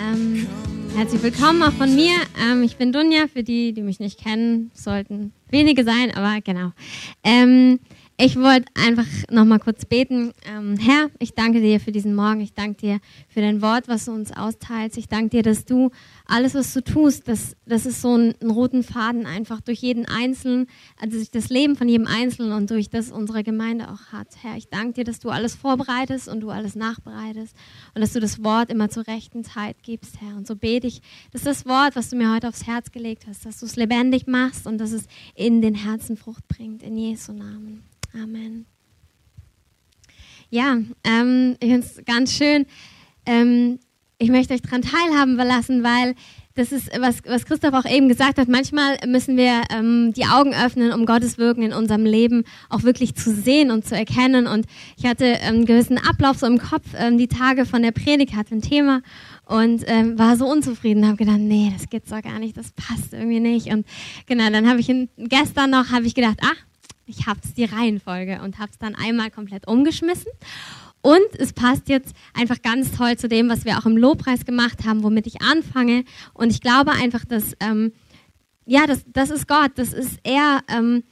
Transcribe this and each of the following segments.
Ähm, herzlich willkommen auch von mir. Ähm, ich bin Dunja, für die, die mich nicht kennen, sollten wenige sein, aber genau. Ähm, ich wollte einfach noch mal kurz beten. Ähm, Herr, ich danke dir für diesen Morgen. Ich danke dir für dein Wort, was du uns austeilst. Ich danke dir, dass du alles, was du tust, das, das ist so ein, ein roten Faden einfach durch jeden Einzelnen, also durch das Leben von jedem Einzelnen und durch das unsere Gemeinde auch hat. Herr, ich danke dir, dass du alles vorbereitest und du alles nachbereitest und dass du das Wort immer zur rechten Zeit gibst, Herr. Und so bete ich, dass das Wort, was du mir heute aufs Herz gelegt hast, dass du es lebendig machst und dass es in den Herzen Frucht bringt. In Jesu Namen. Amen. Ja, ähm, ich finde es ganz schön. Ähm, ich möchte euch daran teilhaben lassen, weil das ist, was, was Christoph auch eben gesagt hat. Manchmal müssen wir ähm, die Augen öffnen, um Gottes Wirken in unserem Leben auch wirklich zu sehen und zu erkennen. Und ich hatte einen gewissen Ablauf so im Kopf. Ähm, die Tage von der Predigt hatte ein Thema und ähm, war so unzufrieden. Habe gedacht, nee, das geht's doch gar nicht, das passt irgendwie nicht. Und genau, dann habe ich gestern noch habe ich gedacht, ah, ich habe es die Reihenfolge und habe es dann einmal komplett umgeschmissen. Und es passt jetzt einfach ganz toll zu dem, was wir auch im Lobpreis gemacht haben, womit ich anfange. Und ich glaube einfach, dass, ähm, ja, das, das ist Gott, das ist er, ähm,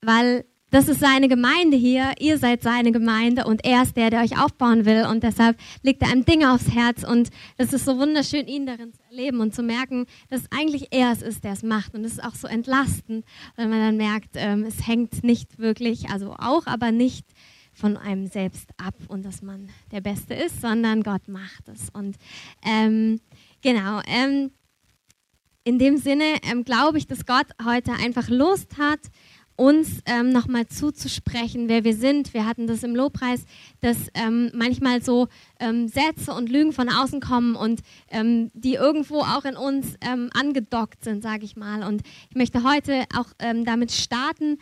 weil das ist seine Gemeinde hier, ihr seid seine Gemeinde und er ist der, der euch aufbauen will. Und deshalb legt er einem Dinge aufs Herz. Und das ist so wunderschön, ihn darin zu erleben und zu merken, dass eigentlich er es ist, der es macht. Und es ist auch so entlastend, wenn man dann merkt, ähm, es hängt nicht wirklich, also auch, aber nicht von einem selbst ab und dass man der Beste ist, sondern Gott macht es. Und ähm, genau, ähm, in dem Sinne ähm, glaube ich, dass Gott heute einfach Lust hat, uns ähm, nochmal zuzusprechen, wer wir sind. Wir hatten das im Lobpreis, dass ähm, manchmal so ähm, Sätze und Lügen von außen kommen und ähm, die irgendwo auch in uns ähm, angedockt sind, sage ich mal. Und ich möchte heute auch ähm, damit starten,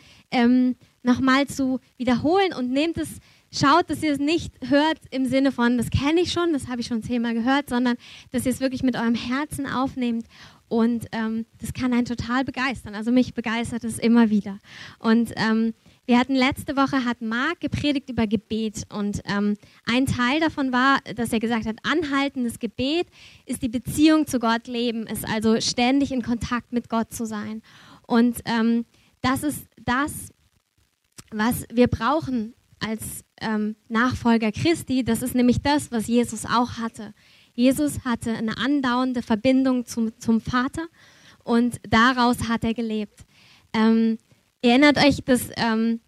nochmal zu wiederholen und nehmt es schaut, dass ihr es nicht hört im Sinne von, das kenne ich schon, das habe ich schon zehnmal gehört, sondern dass ihr es wirklich mit eurem Herzen aufnehmt und ähm, das kann einen total begeistern. Also mich begeistert es immer wieder. Und ähm, wir hatten letzte Woche, hat Marc gepredigt über Gebet. Und ähm, ein Teil davon war, dass er gesagt hat, anhaltendes Gebet ist die Beziehung zu Gott leben, ist also ständig in Kontakt mit Gott zu sein. Und ähm, das ist das, was wir brauchen als ähm, Nachfolger Christi. Das ist nämlich das, was Jesus auch hatte. Jesus hatte eine andauernde Verbindung zum, zum Vater und daraus hat er gelebt. Ähm, erinnert euch, dass ähm,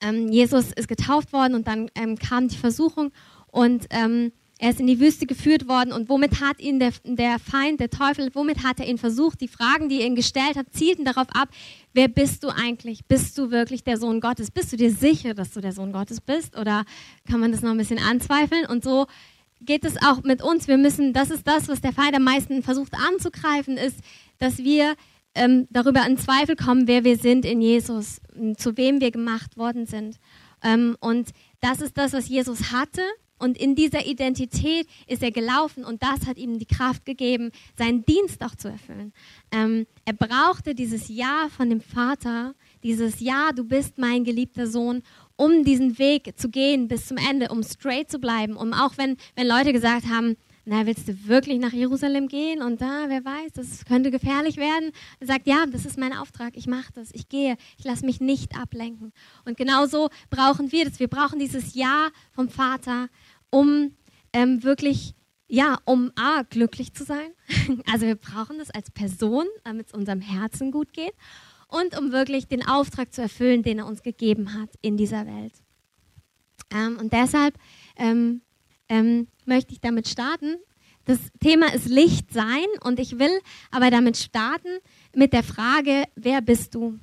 ähm, Jesus ist getauft worden und dann ähm, kam die Versuchung und ähm, er ist in die Wüste geführt worden und womit hat ihn der, der Feind, der Teufel, womit hat er ihn versucht? Die Fragen, die er ihn gestellt hat, zielten darauf ab, wer bist du eigentlich? Bist du wirklich der Sohn Gottes? Bist du dir sicher, dass du der Sohn Gottes bist? Oder kann man das noch ein bisschen anzweifeln? Und so geht es auch mit uns. Wir müssen, das ist das, was der Feind am meisten versucht anzugreifen, ist, dass wir ähm, darüber in Zweifel kommen, wer wir sind in Jesus, zu wem wir gemacht worden sind. Ähm, und das ist das, was Jesus hatte. Und in dieser Identität ist er gelaufen und das hat ihm die Kraft gegeben, seinen Dienst auch zu erfüllen. Ähm, er brauchte dieses Ja von dem Vater, dieses Ja, du bist mein geliebter Sohn, um diesen Weg zu gehen bis zum Ende, um straight zu bleiben, um auch wenn, wenn Leute gesagt haben, na, willst du wirklich nach Jerusalem gehen? Und da, wer weiß, das könnte gefährlich werden. Er sagt, ja, das ist mein Auftrag, ich mache das, ich gehe, ich lasse mich nicht ablenken. Und genauso brauchen wir das. Wir brauchen dieses Ja vom Vater, um ähm, wirklich, ja, um A, glücklich zu sein. Also wir brauchen das als Person, damit es unserem Herzen gut geht und um wirklich den Auftrag zu erfüllen, den er uns gegeben hat in dieser Welt. Ähm, und deshalb ähm, ähm, möchte ich damit starten. Das Thema ist Licht sein und ich will aber damit starten mit der Frage, wer bist du?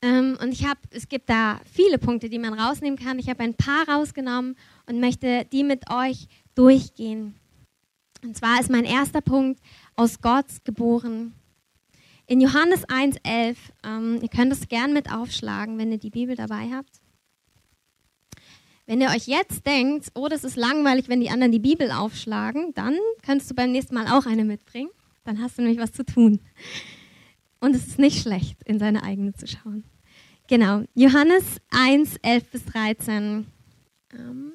Ähm, und ich habe, es gibt da viele Punkte, die man rausnehmen kann. Ich habe ein paar rausgenommen und möchte die mit euch durchgehen. Und zwar ist mein erster Punkt aus Gott geboren. In Johannes 1,11, ähm, ihr könnt es gern mit aufschlagen, wenn ihr die Bibel dabei habt. Wenn ihr euch jetzt denkt, oh, das ist langweilig, wenn die anderen die Bibel aufschlagen, dann könntest du beim nächsten Mal auch eine mitbringen. Dann hast du nämlich was zu tun. Und es ist nicht schlecht, in seine eigene zu schauen. Genau, Johannes 1, 11 bis 13. Ähm,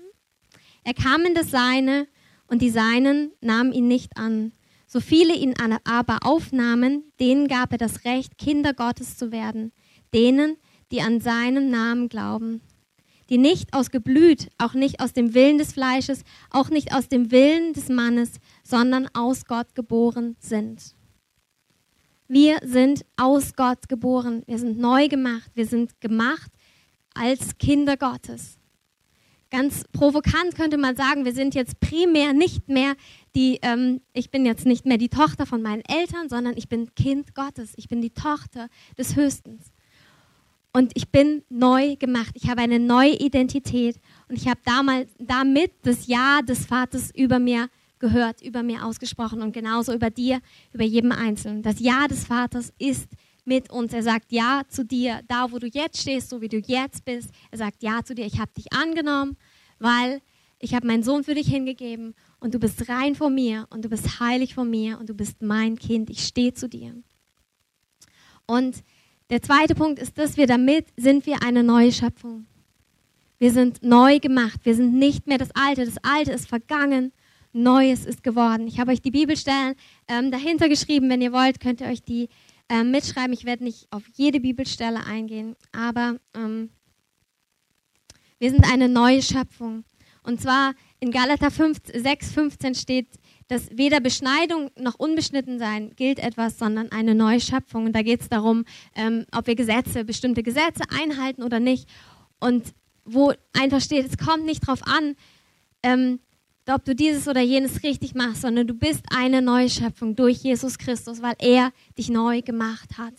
er kam in das Seine und die Seinen nahmen ihn nicht an. So viele ihn aber aufnahmen, denen gab er das Recht, Kinder Gottes zu werden, denen, die an seinen Namen glauben, die nicht aus Geblüt, auch nicht aus dem Willen des Fleisches, auch nicht aus dem Willen des Mannes, sondern aus Gott geboren sind. Wir sind aus Gott geboren, wir sind neu gemacht, wir sind gemacht als Kinder Gottes. Ganz provokant könnte man sagen, wir sind jetzt primär nicht mehr die, ähm, ich bin jetzt nicht mehr die Tochter von meinen Eltern, sondern ich bin Kind Gottes. Ich bin die Tochter des Höchsten. Und ich bin neu gemacht. Ich habe eine neue Identität. Und ich habe damals, damit das Ja des Vaters über mir gehört, über mir ausgesprochen und genauso über dir, über jedem Einzelnen. Das Ja des Vaters ist mit uns. Er sagt Ja zu dir, da wo du jetzt stehst, so wie du jetzt bist. Er sagt Ja zu dir, ich habe dich angenommen, weil ich habe meinen Sohn für dich hingegeben und du bist rein vor mir und du bist heilig vor mir und du bist mein Kind. Ich stehe zu dir. Und der zweite Punkt ist, dass wir damit sind wir eine neue Schöpfung. Wir sind neu gemacht. Wir sind nicht mehr das Alte. Das Alte ist vergangen. Neues ist geworden. Ich habe euch die Bibelstellen ähm, dahinter geschrieben. Wenn ihr wollt, könnt ihr euch die äh, mitschreiben. Ich werde nicht auf jede Bibelstelle eingehen, aber ähm, wir sind eine neue Schöpfung. Und zwar in Galater 5, 6, 15 steht, dass weder Beschneidung noch Unbeschnittensein gilt etwas, sondern eine neue Schöpfung. Und da geht es darum, ähm, ob wir Gesetze, bestimmte Gesetze einhalten oder nicht. Und wo einfach steht, es kommt nicht darauf an, ähm, ob du dieses oder jenes richtig machst, sondern du bist eine neue Schöpfung durch Jesus Christus, weil er dich neu gemacht hat.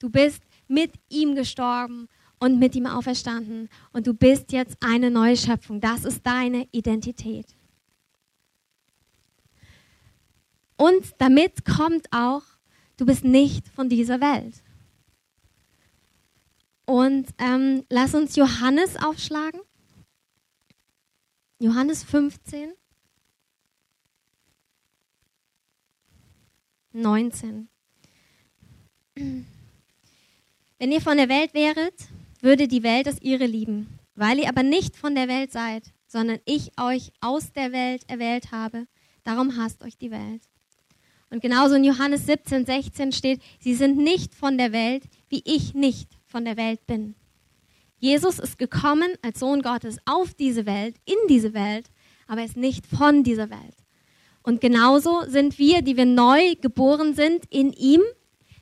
Du bist mit ihm gestorben und mit ihm auferstanden und du bist jetzt eine neue Schöpfung. Das ist deine Identität. Und damit kommt auch, du bist nicht von dieser Welt. Und ähm, lass uns Johannes aufschlagen. Johannes 15. 19. Wenn ihr von der Welt wäret, würde die Welt das ihre lieben. Weil ihr aber nicht von der Welt seid, sondern ich euch aus der Welt erwählt habe, darum hasst euch die Welt. Und genauso in Johannes 17, 16 steht, sie sind nicht von der Welt, wie ich nicht von der Welt bin. Jesus ist gekommen als Sohn Gottes auf diese Welt, in diese Welt, aber er ist nicht von dieser Welt. Und genauso sind wir, die wir neu geboren sind in ihm,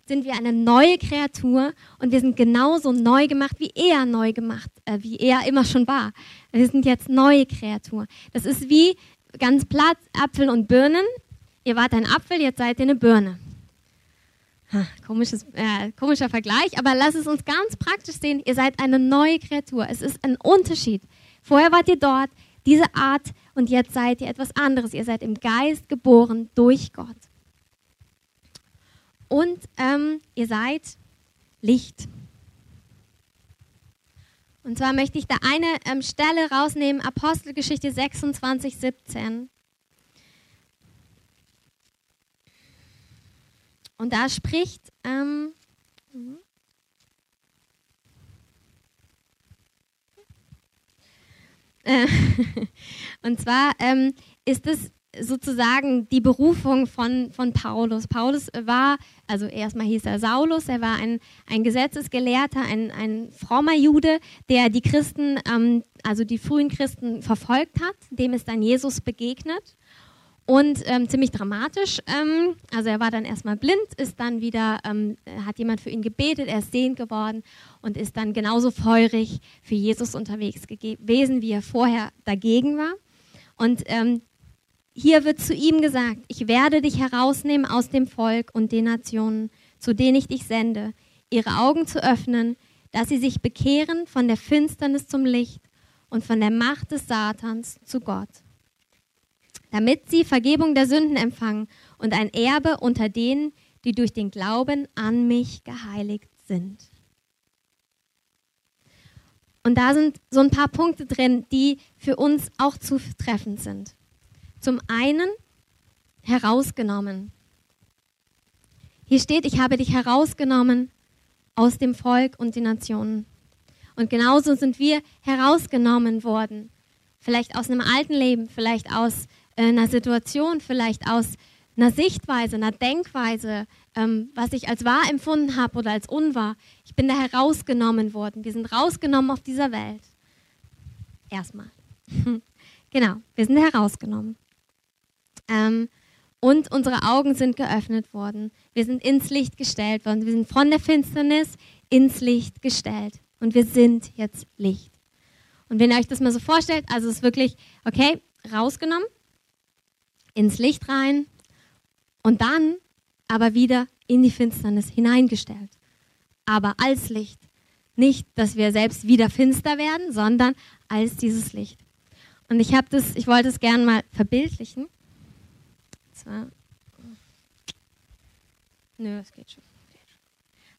sind wir eine neue Kreatur und wir sind genauso neu gemacht, wie er neu gemacht, äh, wie er immer schon war. Wir sind jetzt neue Kreatur. Das ist wie ganz platt Apfel und Birnen. Ihr wart ein Apfel, jetzt seid ihr eine Birne. Ha, komisches, äh, komischer Vergleich, aber lass es uns ganz praktisch sehen. Ihr seid eine neue Kreatur. Es ist ein Unterschied. Vorher wart ihr dort, diese Art und jetzt seid ihr etwas anderes. Ihr seid im Geist geboren durch Gott. Und ähm, ihr seid Licht. Und zwar möchte ich da eine ähm, Stelle rausnehmen, Apostelgeschichte 26, 17. Und da spricht, ähm. Äh, und zwar ähm, ist es sozusagen die Berufung von, von Paulus. Paulus war, also erstmal hieß er Saulus, er war ein, ein Gesetzesgelehrter, ein, ein frommer Jude, der die Christen, ähm, also die frühen Christen verfolgt hat. Dem ist dann Jesus begegnet und ähm, ziemlich dramatisch. Ähm, also er war dann erstmal blind, ist dann wieder, ähm, hat jemand für ihn gebetet, er ist sehend geworden und ist dann genauso feurig für Jesus unterwegs gewesen, wie er vorher dagegen war. Und ähm, hier wird zu ihm gesagt, ich werde dich herausnehmen aus dem Volk und den Nationen, zu denen ich dich sende, ihre Augen zu öffnen, dass sie sich bekehren von der Finsternis zum Licht und von der Macht des Satans zu Gott damit sie Vergebung der Sünden empfangen und ein Erbe unter denen, die durch den Glauben an mich geheiligt sind. Und da sind so ein paar Punkte drin, die für uns auch zutreffend sind. Zum einen herausgenommen. Hier steht, ich habe dich herausgenommen aus dem Volk und den Nationen. Und genauso sind wir herausgenommen worden. Vielleicht aus einem alten Leben, vielleicht aus äh, einer Situation, vielleicht aus einer Sichtweise, einer Denkweise, ähm, was ich als wahr empfunden habe oder als unwahr. Ich bin da herausgenommen worden. Wir sind rausgenommen auf dieser Welt. Erstmal. genau, wir sind herausgenommen. Ähm, und unsere Augen sind geöffnet worden. Wir sind ins Licht gestellt worden. Wir sind von der Finsternis ins Licht gestellt. Und wir sind jetzt Licht. Und wenn ihr euch das mal so vorstellt, also es ist wirklich, okay, rausgenommen, ins Licht rein und dann aber wieder in die Finsternis hineingestellt. Aber als Licht. Nicht, dass wir selbst wieder finster werden, sondern als dieses Licht. Und ich ich wollte es gerne mal verbildlichen. Zwar. Nö, es geht schon.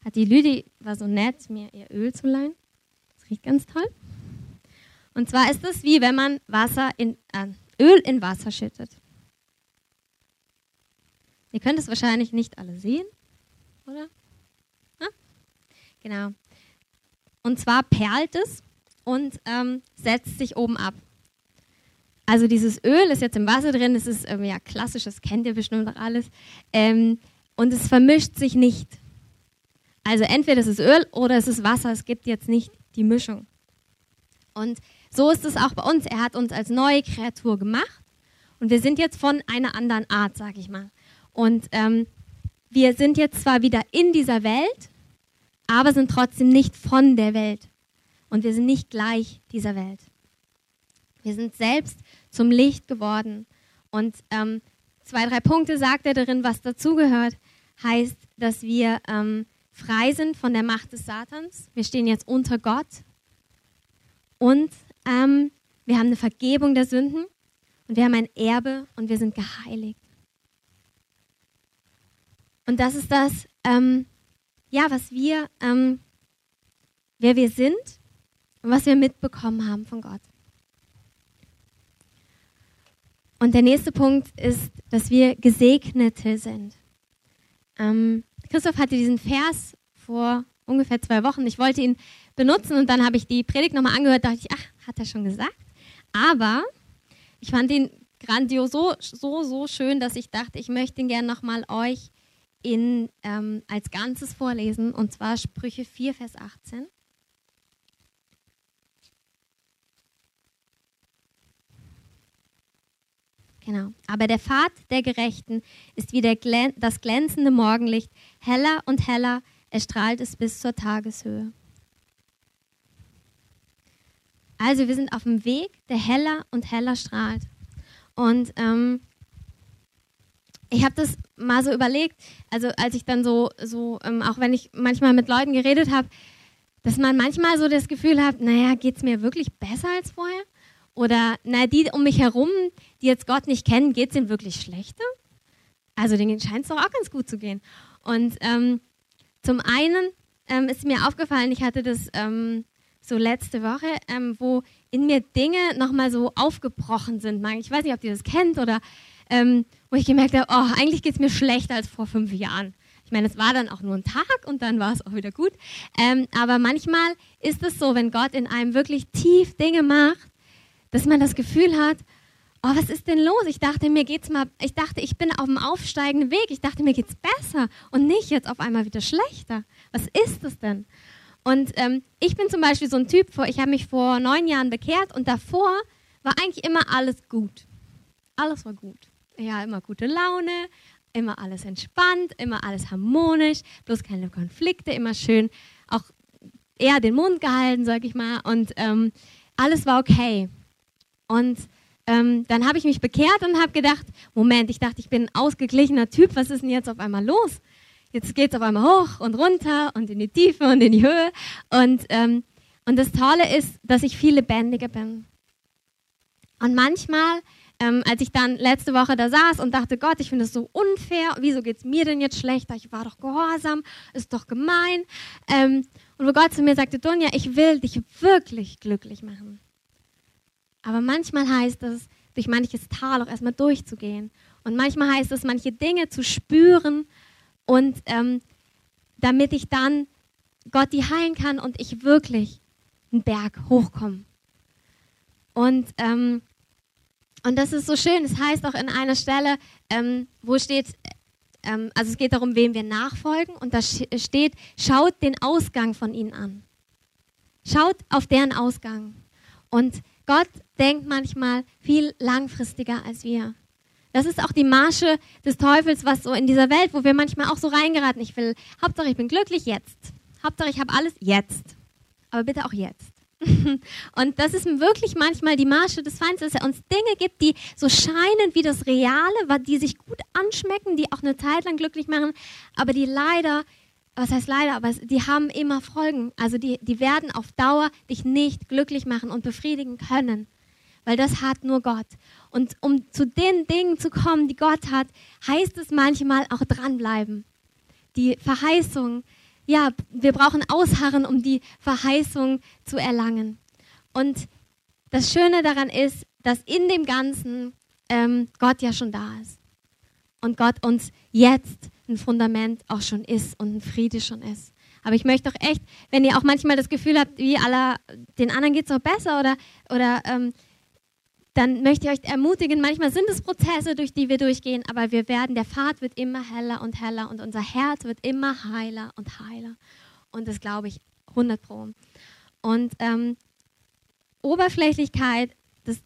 Hat die Lüdi war so nett, mir ihr Öl zu leihen. Das riecht ganz toll. Und zwar ist es wie wenn man Wasser in, äh, Öl in Wasser schüttet. Ihr könnt es wahrscheinlich nicht alle sehen, oder? Ja? Genau. Und zwar perlt es und ähm, setzt sich oben ab. Also dieses Öl ist jetzt im Wasser drin, das ist ähm, ja klassisch, das kennt ihr bestimmt auch alles. Ähm, und es vermischt sich nicht. Also entweder es ist Öl oder es ist Wasser, es gibt jetzt nicht die Mischung. Und so ist es auch bei uns. Er hat uns als neue Kreatur gemacht und wir sind jetzt von einer anderen Art, sag ich mal. Und ähm, wir sind jetzt zwar wieder in dieser Welt, aber sind trotzdem nicht von der Welt. Und wir sind nicht gleich dieser Welt. Wir sind selbst zum Licht geworden. Und ähm, zwei, drei Punkte sagt er darin, was dazugehört. Heißt, dass wir ähm, frei sind von der Macht des Satans. Wir stehen jetzt unter Gott. Und ähm, wir haben eine Vergebung der Sünden. Und wir haben ein Erbe und wir sind geheiligt. Und das ist das, ähm, ja, was wir, ähm, wer wir sind und was wir mitbekommen haben von Gott. Und der nächste Punkt ist, dass wir Gesegnete sind. Ähm, Christoph hatte diesen Vers vor ungefähr zwei Wochen. Ich wollte ihn benutzen und dann habe ich die Predigt nochmal angehört, dachte ich, ach, hat er schon gesagt. Aber ich fand ihn grandios, so, so, so schön, dass ich dachte, ich möchte ihn gerne nochmal euch in, ähm, als Ganzes vorlesen, und zwar Sprüche 4, Vers 18. Genau. Aber der Pfad der Gerechten ist wie Glän das glänzende Morgenlicht, heller und heller erstrahlt es bis zur Tageshöhe. Also wir sind auf dem Weg, der heller und heller strahlt. Und ähm, ich habe das mal so überlegt, also als ich dann so, so ähm, auch wenn ich manchmal mit Leuten geredet habe, dass man manchmal so das Gefühl hat, naja, geht es mir wirklich besser als vorher? Oder, na, die um mich herum, die jetzt Gott nicht kennen, geht es ihnen wirklich schlechter? Also denen scheint es doch auch ganz gut zu gehen. Und ähm, zum einen ähm, ist mir aufgefallen, ich hatte das ähm, so letzte Woche, ähm, wo in mir Dinge nochmal so aufgebrochen sind. Ich weiß nicht, ob ihr das kennt oder ähm, wo ich gemerkt habe, oh, eigentlich geht es mir schlechter als vor fünf Jahren. Ich meine, es war dann auch nur ein Tag und dann war es auch wieder gut. Ähm, aber manchmal ist es so, wenn Gott in einem wirklich tief Dinge macht, dass man das Gefühl hat, oh, was ist denn los? Ich dachte, mir geht's mal, ich dachte, ich bin auf dem aufsteigenden Weg. Ich dachte, mir geht's besser und nicht jetzt auf einmal wieder schlechter. Was ist das denn? Und ähm, ich bin zum Beispiel so ein Typ, ich habe mich vor neun Jahren bekehrt und davor war eigentlich immer alles gut. Alles war gut ja, immer gute Laune, immer alles entspannt, immer alles harmonisch, bloß keine Konflikte, immer schön auch eher den Mund gehalten, sag ich mal. Und ähm, alles war okay. Und ähm, dann habe ich mich bekehrt und habe gedacht, Moment, ich dachte, ich bin ein ausgeglichener Typ, was ist denn jetzt auf einmal los? Jetzt geht es auf einmal hoch und runter und in die Tiefe und in die Höhe. Und, ähm, und das Tolle ist, dass ich viel lebendiger bin. Und manchmal ähm, als ich dann letzte Woche da saß und dachte, Gott, ich finde es so unfair, wieso geht es mir denn jetzt schlechter? Ich war doch gehorsam, ist doch gemein. Ähm, und wo Gott zu mir sagte, Donja, ich will dich wirklich glücklich machen. Aber manchmal heißt es, durch manches Tal auch erstmal durchzugehen. Und manchmal heißt es, manche Dinge zu spüren und ähm, damit ich dann Gott die heilen kann und ich wirklich einen Berg hochkomme. Und ähm, Und das ist so schön. Es das heißt auch in einer Stelle, ähm, wo steht, ähm, also es geht darum, wem wir nachfolgen. Und da steht, schaut den Ausgang von ihnen an. Schaut auf deren Ausgang. Und Gott denkt manchmal viel langfristiger als wir. Das ist auch die Masche des Teufels, was so in dieser Welt, wo wir manchmal auch so reingeraten. Ich will, Hauptsache ich bin glücklich jetzt. Hauptsache ich habe alles jetzt. Aber bitte auch jetzt. Und das ist wirklich manchmal die Masche des Feindes, dass er uns Dinge gibt, die so scheinen wie das Reale, die sich gut anschmecken, die auch eine Zeit lang glücklich machen, aber die leider, was heißt leider, aber die haben immer Folgen. Also die, die werden auf Dauer dich nicht glücklich machen und befriedigen können, weil das hat nur Gott. Und um zu den Dingen zu kommen, die Gott hat, heißt es manchmal auch dranbleiben. Die Verheißung, ja, wir brauchen Ausharren, um die Verheißung zu erlangen. Und das Schöne daran ist, dass in dem Ganzen ähm, Gott ja schon da ist. Und Gott uns jetzt ein Fundament auch schon ist und ein Friede schon ist. Aber ich möchte doch echt, wenn ihr auch manchmal das Gefühl habt, wie aller, den anderen geht es auch besser oder, oder ähm, dann möchte ich euch ermutigen, manchmal sind es Prozesse, durch die wir durchgehen, aber wir werden, der Pfad wird immer heller und heller und unser Herz wird immer heiler und heiler. Und das glaube ich 100 Pro. Und ähm, Oberflächlichkeit, das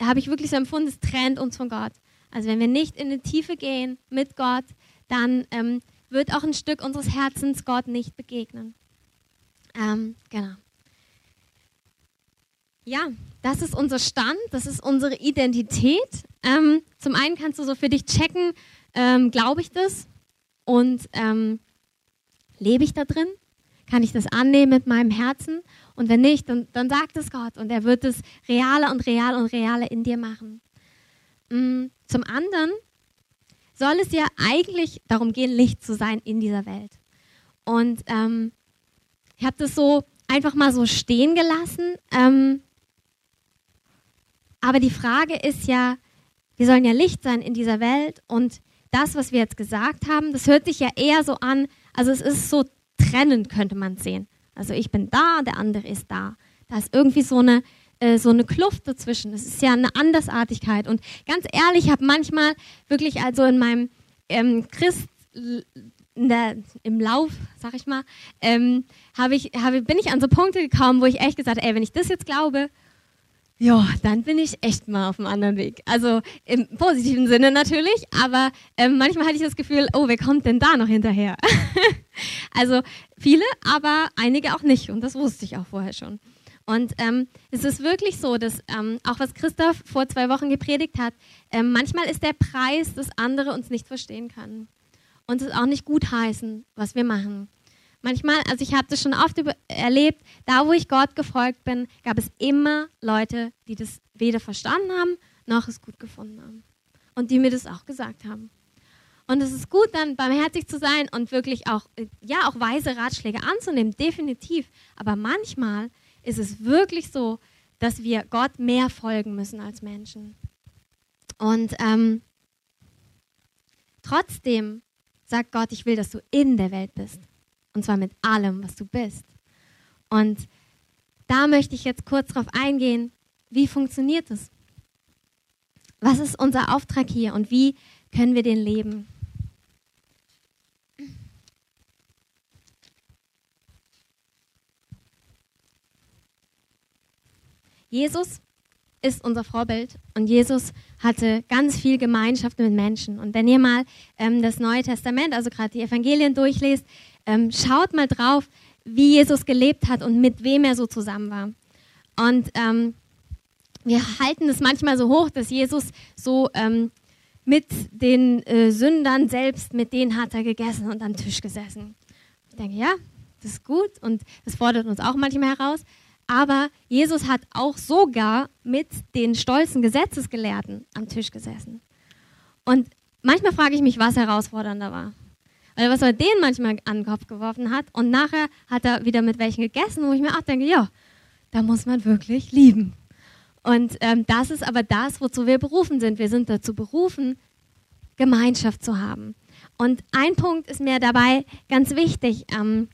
habe ich wirklich so empfunden, das trennt uns von Gott. Also wenn wir nicht in die Tiefe gehen mit Gott, dann ähm, wird auch ein Stück unseres Herzens Gott nicht begegnen. Ähm, genau. Ja, das ist unser Stand, das ist unsere Identität. Ähm, zum einen kannst du so für dich checken, ähm, glaube ich das und ähm, lebe ich da drin? Kann ich das annehmen mit meinem Herzen? Und wenn nicht, dann, dann sagt es Gott und er wird es realer und realer und realer in dir machen. Mm, zum anderen soll es ja eigentlich darum gehen, Licht zu sein in dieser Welt. Und ähm, ich habe das so einfach mal so stehen gelassen. Ähm, aber die Frage ist ja, wir sollen ja Licht sein in dieser Welt und das, was wir jetzt gesagt haben, das hört sich ja eher so an, also es ist so trennend, könnte man sehen. Also ich bin da, der andere ist da. Da ist irgendwie so eine, äh, so eine Kluft dazwischen. Das ist ja eine Andersartigkeit. Und ganz ehrlich, ich habe manchmal wirklich also in meinem ähm, Christ, der, im Lauf, sag ich mal, ähm, ich, hab, bin ich an so Punkte gekommen, wo ich echt gesagt habe, ey, wenn ich das jetzt glaube ja, dann bin ich echt mal auf einem anderen Weg. Also im positiven Sinne natürlich, aber ähm, manchmal hatte ich das Gefühl, oh, wer kommt denn da noch hinterher? also viele, aber einige auch nicht und das wusste ich auch vorher schon. Und ähm, es ist wirklich so, dass ähm, auch was Christoph vor zwei Wochen gepredigt hat, ähm, manchmal ist der Preis, dass andere uns nicht verstehen können und es auch nicht gutheißen, was wir machen. Manchmal, also ich habe das schon oft erlebt, da wo ich Gott gefolgt bin, gab es immer Leute, die das weder verstanden haben, noch es gut gefunden haben. Und die mir das auch gesagt haben. Und es ist gut, dann barmherzig zu sein und wirklich auch, ja, auch weise Ratschläge anzunehmen, definitiv. Aber manchmal ist es wirklich so, dass wir Gott mehr folgen müssen als Menschen. Und ähm, trotzdem sagt Gott, ich will, dass du in der Welt bist. Und zwar mit allem, was du bist. Und da möchte ich jetzt kurz drauf eingehen, wie funktioniert es? Was ist unser Auftrag hier und wie können wir den leben? Jesus ist unser Vorbild und Jesus hatte ganz viel Gemeinschaft mit Menschen. Und wenn ihr mal ähm, das Neue Testament, also gerade die Evangelien durchlest, ähm, schaut mal drauf, wie Jesus gelebt hat und mit wem er so zusammen war. Und ähm, wir halten es manchmal so hoch, dass Jesus so ähm, mit den äh, Sündern selbst, mit denen hat er gegessen und am Tisch gesessen. Ich denke, ja, das ist gut und das fordert uns auch manchmal heraus. Aber Jesus hat auch sogar mit den stolzen Gesetzesgelehrten am Tisch gesessen. Und manchmal frage ich mich, was herausfordernder war. Weil was er denen manchmal an den Kopf geworfen hat und nachher hat er wieder mit welchen gegessen, wo ich mir auch denke, ja, da muss man wirklich lieben. Und ähm, das ist aber das, wozu wir berufen sind. Wir sind dazu berufen, Gemeinschaft zu haben. Und ein Punkt ist mir dabei ganz wichtig. Ähm,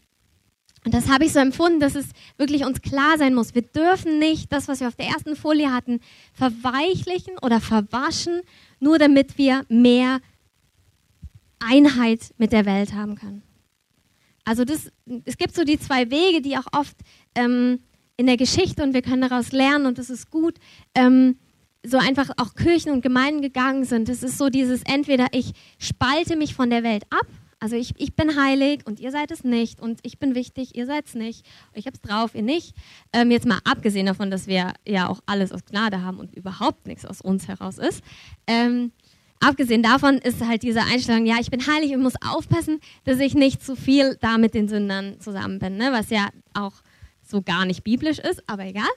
Und das habe ich so empfunden, dass es wirklich uns klar sein muss. Wir dürfen nicht das, was wir auf der ersten Folie hatten, verweichlichen oder verwaschen, nur damit wir mehr Einheit mit der Welt haben können. Also das, es gibt so die zwei Wege, die auch oft ähm, in der Geschichte und wir können daraus lernen und das ist gut, ähm, so einfach auch Kirchen und Gemeinden gegangen sind. Es ist so dieses, entweder ich spalte mich von der Welt ab, also ich, ich bin heilig und ihr seid es nicht und ich bin wichtig, ihr seid es nicht, ich habe es drauf, ihr nicht. Ähm, jetzt mal abgesehen davon, dass wir ja auch alles aus Gnade haben und überhaupt nichts aus uns heraus ist. Ähm, abgesehen davon ist halt diese Einstellung, ja, ich bin heilig und muss aufpassen, dass ich nicht zu viel da mit den Sündern zusammen bin, ne? was ja auch so gar nicht biblisch ist, aber egal.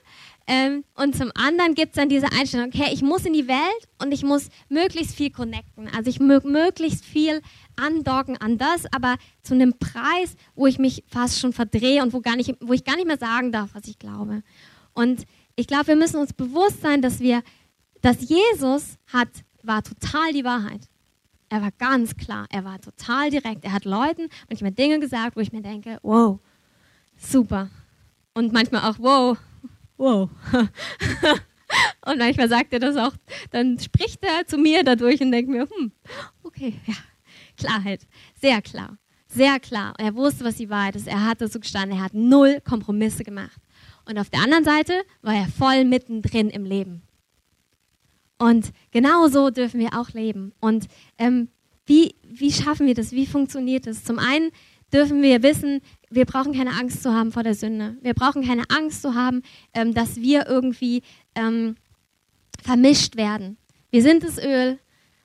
Ähm, und zum anderen gibt es dann diese Einstellung, okay, ich muss in die Welt und ich muss möglichst viel connecten. Also ich mög möglichst viel andocken an das, aber zu einem Preis, wo ich mich fast schon verdrehe und wo, gar nicht, wo ich gar nicht mehr sagen darf, was ich glaube. Und ich glaube, wir müssen uns bewusst sein, dass wir, dass Jesus hat, war total die Wahrheit. Er war ganz klar, er war total direkt. Er hat Leuten manchmal Dinge gesagt, wo ich mir denke, wow, super. Und manchmal auch, wow, wow. und manchmal sagt er das auch, dann spricht er zu mir dadurch und denkt mir, hm, okay, ja, Klarheit, sehr klar, sehr klar. Er wusste, was die Wahrheit ist. Er hat dazu gestanden, er hat null Kompromisse gemacht. Und auf der anderen Seite war er voll mittendrin im Leben. Und genau so dürfen wir auch leben. Und ähm, wie, wie schaffen wir das? Wie funktioniert das? Zum einen dürfen wir wissen, wir brauchen keine Angst zu haben vor der Sünde. Wir brauchen keine Angst zu haben, ähm, dass wir irgendwie ähm, vermischt werden. Wir sind das Öl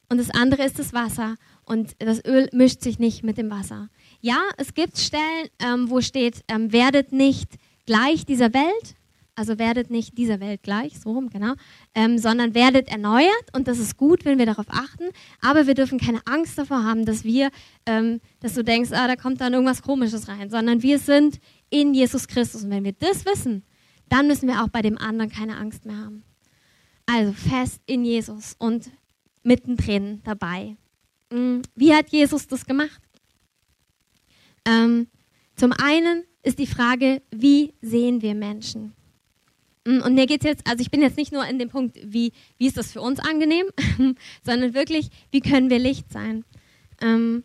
und das andere ist das Wasser und das Öl mischt sich nicht mit dem Wasser. Ja, es gibt Stellen, ähm, wo steht, ähm, werdet nicht gleich dieser Welt, also werdet nicht dieser Welt gleich, so rum, genau, ähm, sondern werdet erneuert und das ist gut, wenn wir darauf achten, aber wir dürfen keine Angst davor haben, dass wir, ähm, dass du denkst, ah, da kommt dann irgendwas Komisches rein, sondern wir sind in Jesus Christus und wenn wir das wissen, dann müssen wir auch bei dem anderen keine Angst mehr haben. Also fest in Jesus und mittendrin dabei. Mm, wie hat Jesus das gemacht? Ähm, zum einen ist die Frage, wie sehen wir Menschen? Mm, und mir geht es jetzt, also ich bin jetzt nicht nur in dem Punkt, wie, wie ist das für uns angenehm, sondern wirklich, wie können wir Licht sein? Ähm,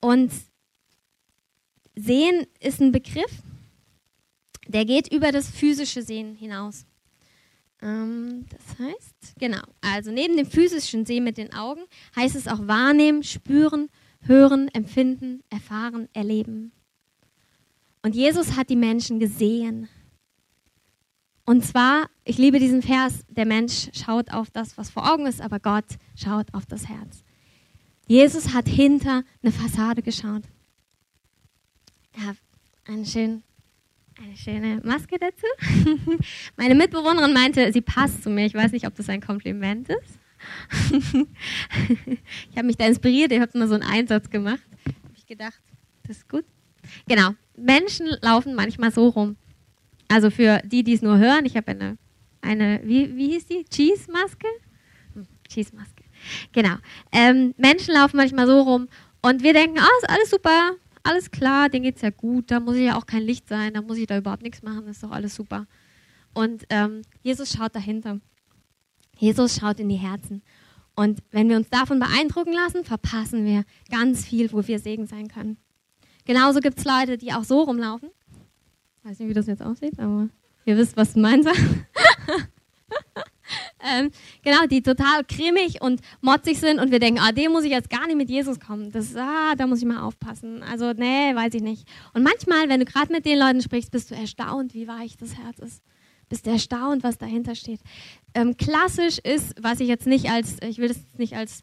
und Sehen ist ein Begriff, der geht über das physische Sehen hinaus. Ähm, das heißt, genau, also neben dem physischen Sehen mit den Augen heißt es auch wahrnehmen, spüren, hören, empfinden, erfahren, erleben. Und Jesus hat die Menschen gesehen. Und zwar, ich liebe diesen Vers, der Mensch schaut auf das, was vor Augen ist, aber Gott schaut auf das Herz. Jesus hat hinter eine Fassade geschaut. Er hat eine, schön, eine schöne Maske dazu. Meine Mitbewohnerin meinte, sie passt zu mir. Ich weiß nicht, ob das ein Kompliment ist. ich habe mich da inspiriert, ihr habt mal so einen Einsatz gemacht. Habe ich gedacht, das ist gut. Genau, Menschen laufen manchmal so rum. Also für die, die es nur hören, ich habe eine, eine wie, wie hieß die? Cheese-Maske? Hm, Cheese-Maske. Genau. Ähm, Menschen laufen manchmal so rum und wir denken, ah, ist alles super, alles klar, denen geht es ja gut, da muss ich ja auch kein Licht sein, da muss ich da überhaupt nichts machen, ist doch alles super. Und ähm, Jesus schaut dahinter. Jesus schaut in die Herzen. Und wenn wir uns davon beeindrucken lassen, verpassen wir ganz viel, wo wir Segen sein können. Genauso gibt es Leute, die auch so rumlaufen weiß nicht, wie das jetzt aussieht, aber ihr wisst, was gemeint war. ähm, genau, die total cremig und motzig sind und wir denken, ah, dem muss ich jetzt gar nicht mit Jesus kommen. Das, ah, da muss ich mal aufpassen. Also, nee, weiß ich nicht. Und manchmal, wenn du gerade mit den Leuten sprichst, bist du erstaunt, wie weich das Herz ist. Bist du erstaunt, was dahinter steht. Ähm, klassisch ist, was ich jetzt nicht als, ich will das nicht als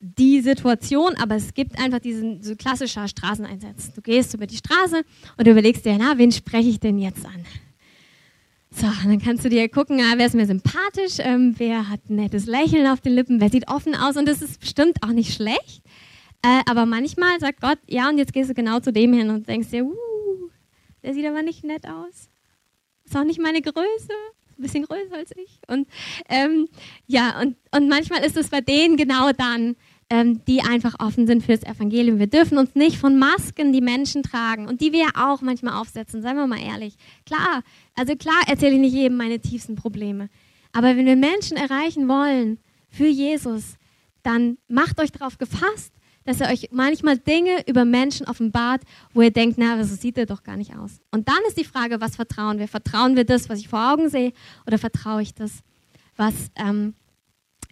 die Situation, aber es gibt einfach diesen so klassischer Straßeneinsatz. Du gehst über die Straße und du überlegst dir, na, wen spreche ich denn jetzt an? So, dann kannst du dir gucken, ah, wer ist mir sympathisch, ähm, wer hat ein nettes Lächeln auf den Lippen, wer sieht offen aus und das ist bestimmt auch nicht schlecht. Äh, aber manchmal sagt Gott, ja, und jetzt gehst du genau zu dem hin und denkst dir, uh, der sieht aber nicht nett aus. Ist auch nicht meine Größe ein bisschen größer als ich. Und ähm, ja, und, und manchmal ist es bei denen genau dann, ähm, die einfach offen sind fürs Evangelium. Wir dürfen uns nicht von Masken die Menschen tragen und die wir auch manchmal aufsetzen, seien wir mal ehrlich. Klar, also klar erzähle ich nicht jedem meine tiefsten Probleme. Aber wenn wir Menschen erreichen wollen für Jesus, dann macht euch darauf gefasst, dass er euch manchmal Dinge über Menschen offenbart, wo ihr denkt, na, so sieht er doch gar nicht aus. Und dann ist die Frage, was vertrauen wir? Vertrauen wir das, was ich vor Augen sehe, oder vertraue ich das, was ähm,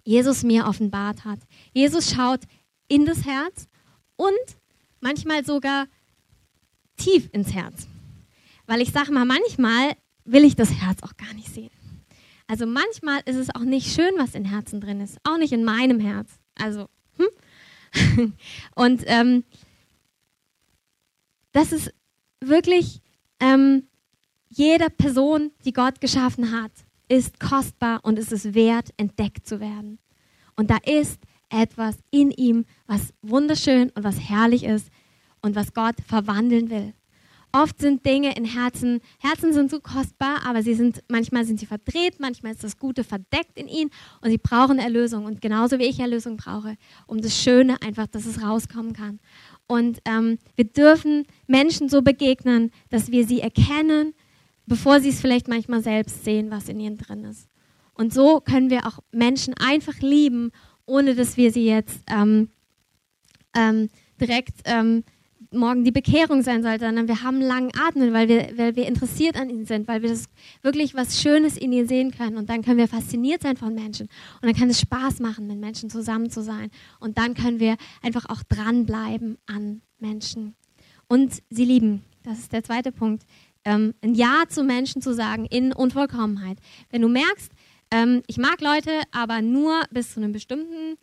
Jesus mir offenbart hat? Jesus schaut in das Herz und manchmal sogar tief ins Herz. Weil ich sage mal, manchmal will ich das Herz auch gar nicht sehen. Also manchmal ist es auch nicht schön, was in Herzen drin ist. Auch nicht in meinem Herz. Also, hm? Und ähm, das ist wirklich ähm, jeder Person, die Gott geschaffen hat, ist kostbar und es ist wert, entdeckt zu werden. Und da ist etwas in ihm, was wunderschön und was herrlich ist und was Gott verwandeln will. Oft sind Dinge in Herzen, Herzen sind so kostbar, aber sie sind, manchmal sind sie verdreht, manchmal ist das Gute verdeckt in ihnen und sie brauchen Erlösung. Und genauso wie ich Erlösung brauche, um das Schöne einfach, dass es rauskommen kann. Und ähm, wir dürfen Menschen so begegnen, dass wir sie erkennen, bevor sie es vielleicht manchmal selbst sehen, was in ihnen drin ist. Und so können wir auch Menschen einfach lieben, ohne dass wir sie jetzt ähm, ähm, direkt ähm, morgen die Bekehrung sein sollte, sondern wir haben langen Atmen, weil wir, weil wir interessiert an ihnen sind, weil wir das wirklich was Schönes in ihnen sehen können. Und dann können wir fasziniert sein von Menschen. Und dann kann es Spaß machen, mit Menschen zusammen zu sein. Und dann können wir einfach auch dranbleiben an Menschen. Und sie lieben. Das ist der zweite Punkt. Ähm, ein Ja zu Menschen zu sagen in Unvollkommenheit. Wenn du merkst, ähm, ich mag Leute, aber nur bis zu einem bestimmten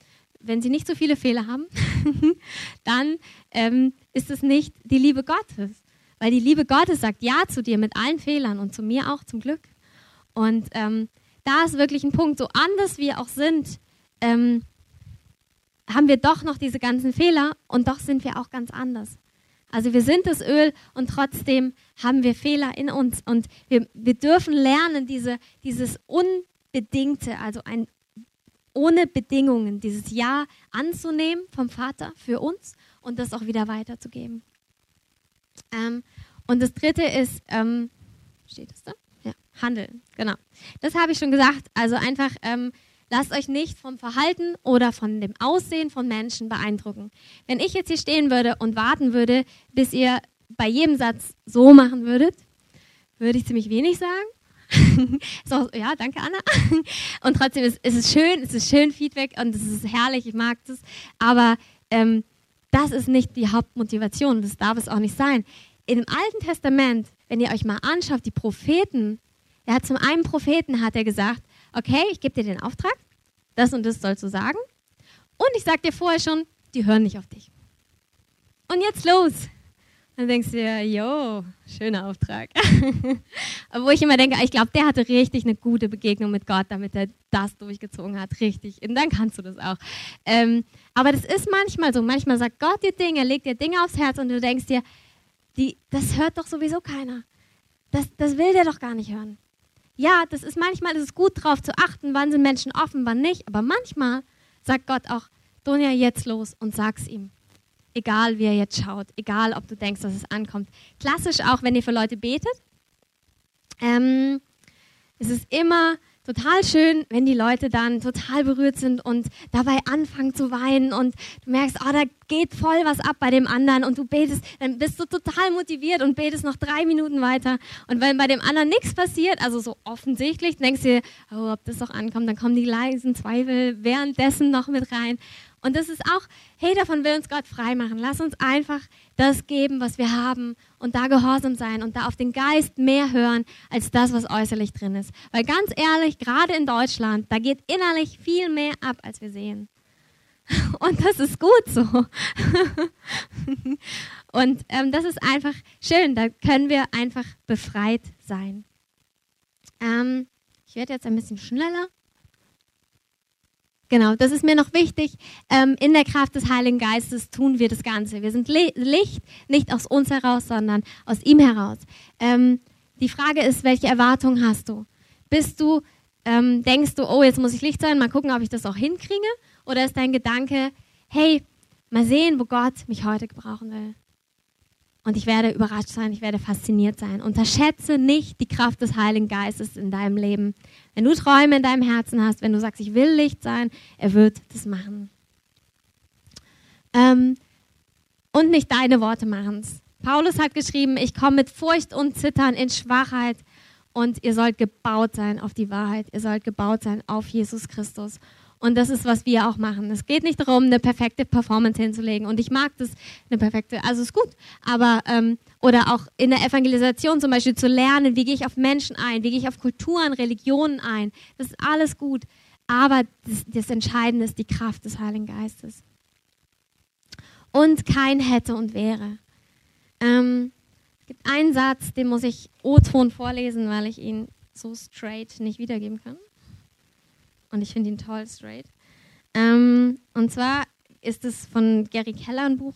wenn sie nicht so viele Fehler haben, dann ähm, ist es nicht die Liebe Gottes. Weil die Liebe Gottes sagt Ja zu dir mit allen Fehlern und zu mir auch zum Glück. Und ähm, da ist wirklich ein Punkt, so anders wir auch sind, ähm, haben wir doch noch diese ganzen Fehler und doch sind wir auch ganz anders. Also wir sind das Öl und trotzdem haben wir Fehler in uns und wir, wir dürfen lernen, diese, dieses Unbedingte, also ein ohne Bedingungen dieses Ja anzunehmen vom Vater für uns und das auch wieder weiterzugeben. Ähm, und das dritte ist, ähm, steht das da? Ja, handeln, genau. Das habe ich schon gesagt. Also einfach, ähm, lasst euch nicht vom Verhalten oder von dem Aussehen von Menschen beeindrucken. Wenn ich jetzt hier stehen würde und warten würde, bis ihr bei jedem Satz so machen würdet, würde ich ziemlich wenig sagen. so, ja, danke Anna. Und trotzdem ist, ist, es schön, es ist schön Feedback und es ist herrlich, ich mag das. Aber ähm, das ist nicht die Hauptmotivation, das darf es auch nicht sein. Im Alten Testament, wenn ihr euch mal anschaut, die Propheten, er hat zum einen Propheten hat er gesagt, okay, ich gebe dir den Auftrag, das und das sollst du sagen. Und ich sage dir vorher schon, die hören nicht auf dich. Und jetzt los, dann denkst du dir, jo, schöner Auftrag. Wo ich immer denke, ich glaube, der hatte richtig eine gute Begegnung mit Gott, damit er das durchgezogen hat. Richtig. Und dann kannst du das auch. Ähm, aber das ist manchmal so. Manchmal sagt Gott dir Dinge, legt dir Dinge aufs Herz und du denkst dir, die, das hört doch sowieso keiner. Das, das will der doch gar nicht hören. Ja, das ist manchmal ist es gut darauf zu achten, wann sind Menschen offen, wann nicht. Aber manchmal sagt Gott auch, Donja, jetzt los und sag's ihm egal wie er jetzt schaut, egal ob du denkst, dass es ankommt. Klassisch auch, wenn ihr für Leute betet. Ähm, es ist immer total schön, wenn die Leute dann total berührt sind und dabei anfangen zu weinen und du merkst, oh, da geht voll was ab bei dem anderen und du betest, dann bist du total motiviert und betest noch drei Minuten weiter. Und wenn bei dem anderen nichts passiert, also so offensichtlich, denkst du dir, oh, ob das doch ankommt, dann kommen die leisen Zweifel währenddessen noch mit rein. Und das ist auch, hey, davon will uns Gott frei machen. Lass uns einfach das geben, was wir haben und da gehorsam sein und da auf den Geist mehr hören als das, was äußerlich drin ist. Weil ganz ehrlich, gerade in Deutschland, da geht innerlich viel mehr ab, als wir sehen. Und das ist gut so. Und ähm, das ist einfach schön. Da können wir einfach befreit sein. Ähm, ich werde jetzt ein bisschen schneller. Genau, das ist mir noch wichtig. Ähm, in der Kraft des Heiligen Geistes tun wir das Ganze. Wir sind Licht, nicht aus uns heraus, sondern aus ihm heraus. Ähm, die Frage ist, welche Erwartungen hast du? Bist du, ähm, denkst du, oh, jetzt muss ich Licht sein, mal gucken, ob ich das auch hinkriege? Oder ist dein Gedanke, hey, mal sehen, wo Gott mich heute gebrauchen will. Und ich werde überrascht sein, ich werde fasziniert sein. Unterschätze nicht die Kraft des Heiligen Geistes in deinem Leben. Wenn du Träume in deinem Herzen hast, wenn du sagst, ich will Licht sein, er wird das machen. Ähm, und nicht deine Worte machen es. Paulus hat geschrieben, ich komme mit Furcht und Zittern in Schwachheit und ihr sollt gebaut sein auf die Wahrheit. Ihr sollt gebaut sein auf Jesus Christus. Und das ist, was wir auch machen. Es geht nicht darum, eine perfekte Performance hinzulegen. Und ich mag das, eine perfekte, also ist gut. Aber, ähm, oder auch in der Evangelisation zum Beispiel zu lernen, wie gehe ich auf Menschen ein, wie gehe ich auf Kulturen, Religionen ein. Das ist alles gut. Aber das, das Entscheidende ist die Kraft des Heiligen Geistes. Und kein hätte und wäre. Ähm, es gibt einen Satz, den muss ich O-Ton vorlesen, weil ich ihn so straight nicht wiedergeben kann und ich finde ihn toll, straight. Ähm, und zwar ist es von Gary Keller ein Buch.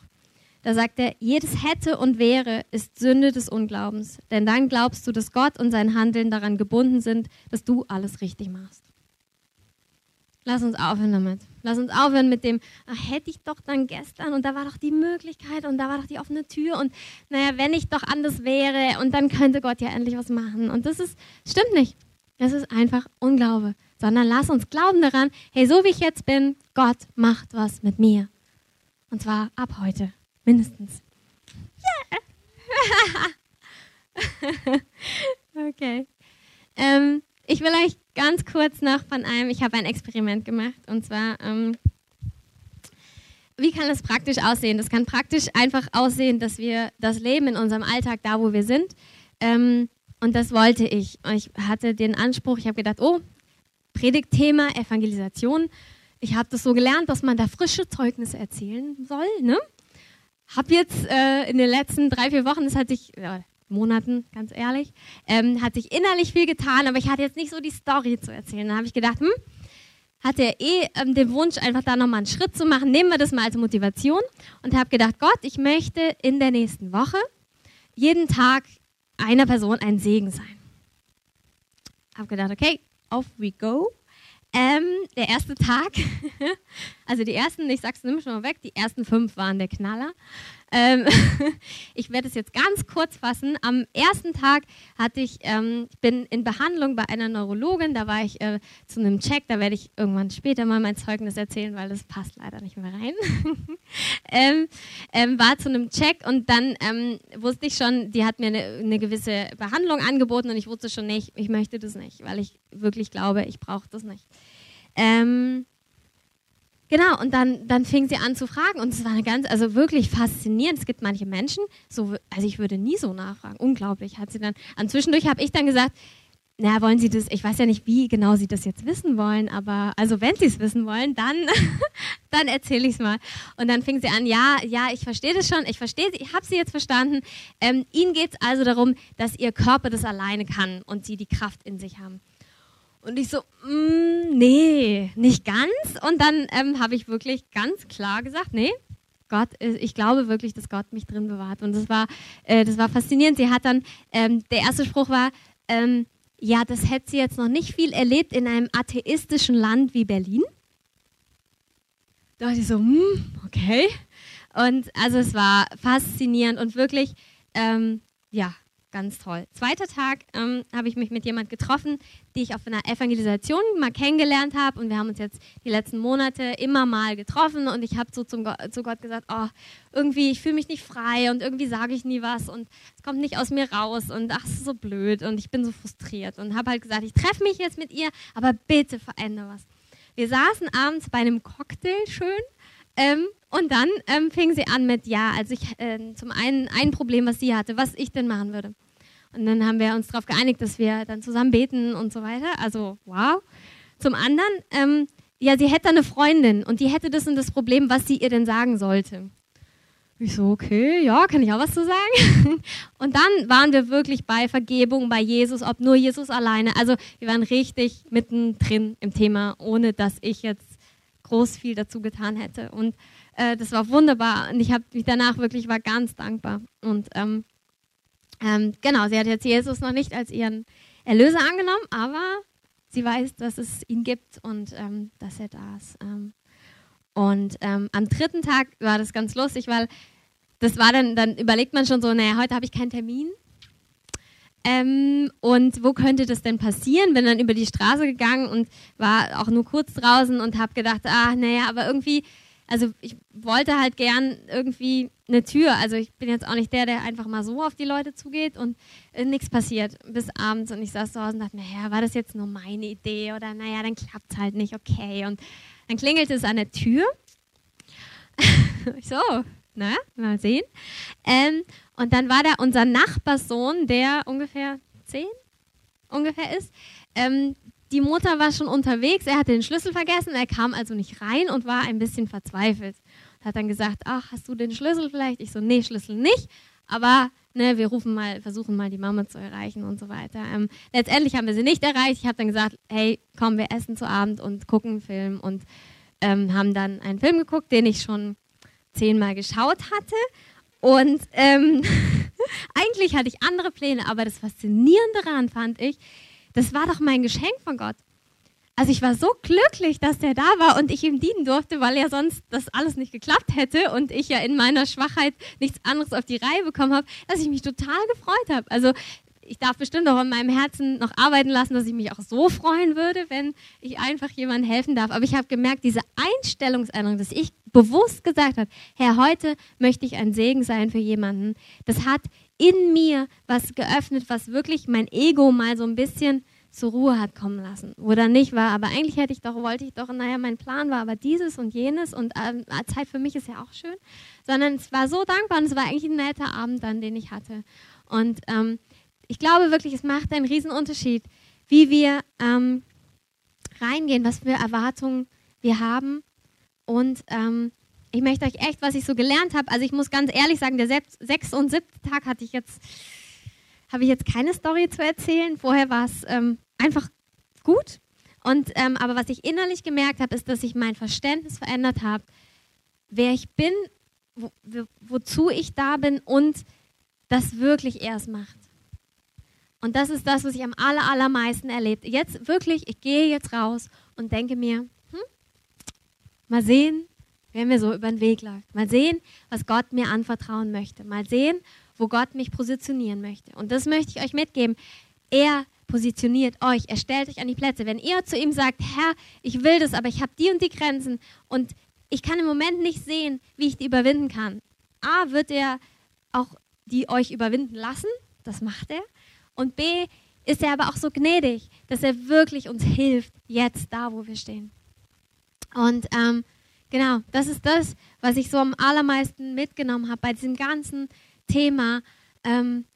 Da sagt er, jedes hätte und wäre ist Sünde des Unglaubens. Denn dann glaubst du, dass Gott und sein Handeln daran gebunden sind, dass du alles richtig machst. Lass uns aufhören damit. Lass uns aufhören mit dem, ach, hätte ich doch dann gestern und da war doch die Möglichkeit und da war doch die offene Tür und naja, wenn ich doch anders wäre und dann könnte Gott ja endlich was machen. Und das ist, stimmt nicht. Das ist einfach Unglaube sondern lass uns glauben daran, hey, so wie ich jetzt bin, Gott macht was mit mir. Und zwar ab heute, mindestens. Yeah. okay. Ähm, ich will euch ganz kurz noch von einem, ich habe ein Experiment gemacht und zwar, ähm, wie kann das praktisch aussehen? Das kann praktisch einfach aussehen, dass wir das Leben in unserem Alltag, da wo wir sind, ähm, und das wollte ich. Ich hatte den Anspruch, ich habe gedacht, oh, Predigtthema Evangelisation. Ich habe das so gelernt, dass man da frische Zeugnisse erzählen soll. Ne? Habe jetzt äh, in den letzten drei, vier Wochen, das hat sich, äh, Monaten, ganz ehrlich, ähm, hat sich innerlich viel getan, aber ich hatte jetzt nicht so die Story zu erzählen. Da habe ich gedacht, hm, hatte er eh ähm, den Wunsch, einfach da nochmal einen Schritt zu machen. Nehmen wir das mal als Motivation und habe gedacht, Gott, ich möchte in der nächsten Woche jeden Tag einer Person ein Segen sein. Habe gedacht, okay, off we go. Ähm, der erste Tag, also die ersten, ich sag's nämlich schon mal weg, die ersten fünf waren der Knaller. Ähm, ich werde es jetzt ganz kurz fassen. Am ersten Tag hatte ich, ähm, ich bin in Behandlung bei einer Neurologin, da war ich äh, zu einem Check, da werde ich irgendwann später mal mein Zeugnis erzählen, weil das passt leider nicht mehr rein. ähm, ähm, war zu einem Check und dann ähm, wusste ich schon, die hat mir eine, eine, gewisse Behandlung angeboten und ich wusste schon nicht, ich möchte das nicht, weil ich wirklich glaube, ich brauche das nicht. Ähm, Genau, und dann, dann fing sie an zu fragen und es war eine ganz, also wirklich faszinierend. Es gibt manche Menschen, so, also ich würde nie so nachfragen. Unglaublich, hat sie dann. Und zwischendurch habe ich dann gesagt, naja, wollen Sie das, ich weiß ja nicht, wie genau Sie das jetzt wissen wollen, aber also wenn Sie es wissen wollen, dann, dann erzähle ich es mal. Und dann fing sie an, ja, ja, ich verstehe das schon, ich verstehe Sie, ich habe Sie jetzt verstanden. Ähm, Ihnen geht es also darum, dass Ihr Körper das alleine kann und Sie die Kraft in sich haben. Und ich so, mm, nee, nicht ganz. Und dann ähm, habe ich wirklich ganz klar gesagt, nee, Gott, äh, ich glaube wirklich, dass Gott mich drin bewahrt. Und das war, äh, das war faszinierend. Sie hat dann, ähm, der erste Spruch war, ähm, ja, das hätte sie jetzt noch nicht viel erlebt in einem atheistischen Land wie Berlin. Da dachte ich so, hm, okay. Und also es war faszinierend und wirklich, ähm, ja, ganz toll. Zweiter Tag ähm, habe ich mich mit jemand getroffen, die ich auf einer Evangelisation mal kennengelernt habe. Und wir haben uns jetzt die letzten Monate immer mal getroffen. Und ich habe so zum zu Gott gesagt, oh, irgendwie, ich fühle mich nicht frei und irgendwie sage ich nie was. Und es kommt nicht aus mir raus. Und ach, es ist so blöd. Und ich bin so frustriert. Und habe halt gesagt, ich treffe mich jetzt mit ihr, aber bitte verändere was. Wir saßen abends bei einem Cocktail schön ähm, und dann ähm, fing sie an mit, ja, also ich, äh, zum einen ein Problem, was sie hatte, was ich denn machen würde. Und dann haben wir uns darauf geeinigt, dass wir dann zusammen beten und so weiter. Also, wow. Zum anderen, ähm, ja, sie hätte eine Freundin und die hätte das und das Problem, was sie ihr denn sagen sollte. Ich so, okay, ja, kann ich auch was zu sagen? Und dann waren wir wirklich bei Vergebung, bei Jesus, ob nur Jesus alleine. Also wir waren richtig mittendrin im Thema, ohne dass ich jetzt groß viel dazu getan hätte. Und äh, das war wunderbar. Und ich habe mich danach wirklich war ganz dankbar. Und ähm, ähm, genau, sie hat jetzt Jesus noch nicht als ihren Erlöser angenommen, aber sie weiß, dass es ihn gibt und ähm, dass er da ist. Ähm, Und ähm, am dritten Tag war das ganz lustig, weil das war dann, dann überlegt man schon so, naja, heute habe ich keinen Termin. Ähm, und wo könnte das denn passieren? Bin dann über die Straße gegangen und war auch nur kurz draußen und habe gedacht, ah, naja, aber irgendwie, also ich wollte halt gern irgendwie eine Tür. Also ich bin jetzt auch nicht der, der einfach mal so auf die Leute zugeht und äh, nichts passiert bis abends. Und ich saß zu Hause und dachte, naja, war das jetzt nur meine Idee oder naja, dann klappt es halt nicht, okay. Und dann klingelte es an der Tür. so, na, mal sehen. Ähm, und dann war da unser Nachbarssohn, der ungefähr zehn ungefähr ist. Ähm, die Mutter war schon unterwegs, er hatte den Schlüssel vergessen, er kam also nicht rein und war ein bisschen verzweifelt. Hat dann gesagt, ach, hast du den Schlüssel vielleicht? Ich so, nee, Schlüssel nicht, aber ne, wir rufen mal, versuchen mal die Mama zu erreichen und so weiter. Ähm, letztendlich haben wir sie nicht erreicht. Ich habe dann gesagt, hey, komm, wir essen zu Abend und gucken einen Film und ähm, haben dann einen Film geguckt, den ich schon zehnmal geschaut hatte. Und ähm, eigentlich hatte ich andere Pläne, aber das Faszinierende daran fand ich, das war doch mein Geschenk von Gott. Also ich war so glücklich, dass der da war und ich ihm dienen durfte, weil ja sonst das alles nicht geklappt hätte und ich ja in meiner Schwachheit nichts anderes auf die Reihe bekommen habe, dass ich mich total gefreut habe. Also ich darf bestimmt auch in meinem Herzen noch arbeiten lassen, dass ich mich auch so freuen würde, wenn ich einfach jemandem helfen darf. Aber ich habe gemerkt, diese Einstellungsänderung, dass ich bewusst gesagt habe, Herr, heute möchte ich ein Segen sein für jemanden, das hat in mir was geöffnet, was wirklich mein Ego mal so ein bisschen zur Ruhe hat kommen lassen. Oder nicht war, aber eigentlich hätte ich doch, wollte ich doch, naja, mein Plan war aber dieses und jenes und äh, Zeit für mich ist ja auch schön. Sondern es war so dankbar und es war eigentlich ein netter Abend dann, den ich hatte. Und ähm, ich glaube wirklich, es macht einen riesen Unterschied, wie wir ähm, reingehen, was für Erwartungen wir haben. Und ähm, ich möchte euch echt, was ich so gelernt habe, also ich muss ganz ehrlich sagen, der sechste und siebte Tag hatte ich jetzt, habe ich jetzt keine Story zu erzählen. Vorher war es ähm, einfach gut. Und, ähm, aber was ich innerlich gemerkt habe, ist, dass ich mein Verständnis verändert habe, wer ich bin, wo, wozu ich da bin und das wirklich er es macht. Und das ist das, was ich am aller, allermeisten erlebt. Jetzt wirklich, ich gehe jetzt raus und denke mir, hm, mal sehen, wer mir so über den Weg läuft. Mal sehen, was Gott mir anvertrauen möchte. Mal sehen, wo Gott mich positionieren möchte. Und das möchte ich euch mitgeben. Er positioniert euch, er stellt euch an die Plätze. Wenn ihr zu ihm sagt, Herr, ich will das, aber ich habe die und die Grenzen und ich kann im Moment nicht sehen, wie ich die überwinden kann. A, wird er auch die euch überwinden lassen, das macht er. Und B, ist er aber auch so gnädig, dass er wirklich uns hilft, jetzt da, wo wir stehen. Und ähm, genau, das ist das, was ich so am allermeisten mitgenommen habe bei diesem ganzen Thema. Ähm,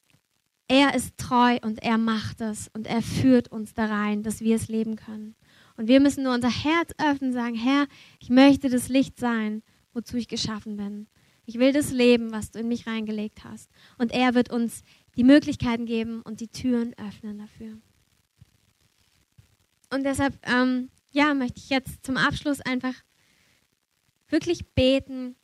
er ist treu und er macht es und er führt uns da rein, dass wir es leben können. Und wir müssen nur unser Herz öffnen und sagen, Herr, ich möchte das Licht sein, wozu ich geschaffen bin. Ich will das Leben, was du in mich reingelegt hast. Und er wird uns die Möglichkeiten geben und die Türen öffnen dafür. Und deshalb, ähm, ja, möchte ich jetzt zum Abschluss einfach wirklich beten,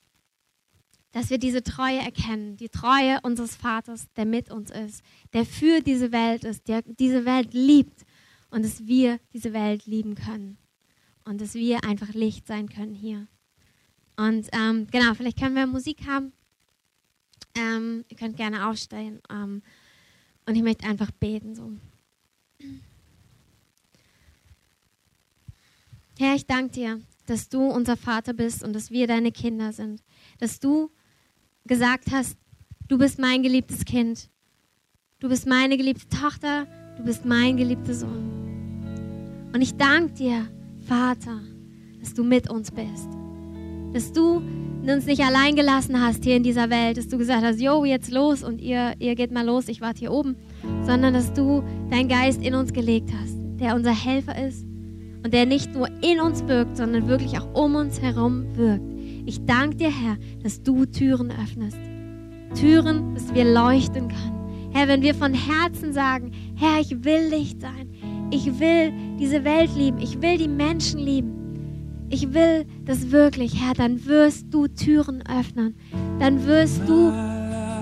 dass wir diese Treue erkennen, die Treue unseres Vaters, der mit uns ist, der für diese Welt ist, der diese Welt liebt und dass wir diese Welt lieben können und dass wir einfach Licht sein können hier. Und ähm, genau, vielleicht können wir Musik haben. Ähm, ihr könnt gerne aufstehen. Ähm, und ich möchte einfach beten so. Herr, ich danke dir, dass du unser Vater bist und dass wir deine Kinder sind. Dass du gesagt hast, du bist mein geliebtes Kind. Du bist meine geliebte Tochter. Du bist mein geliebter Sohn. Und ich danke dir, Vater, dass du mit uns bist. Dass du uns nicht allein gelassen hast hier in dieser Welt, dass du gesagt hast, jo, jetzt los und ihr, ihr geht mal los, ich warte hier oben, sondern dass du deinen Geist in uns gelegt hast, der unser Helfer ist und der nicht nur in uns wirkt, sondern wirklich auch um uns herum wirkt. Ich danke dir, Herr, dass du Türen öffnest. Türen, dass wir leuchten können. Herr, wenn wir von Herzen sagen, Herr, ich will Licht sein. Ich will diese Welt lieben. Ich will die Menschen lieben ich will das wirklich, Herr, dann wirst du Türen öffnen. Dann wirst du,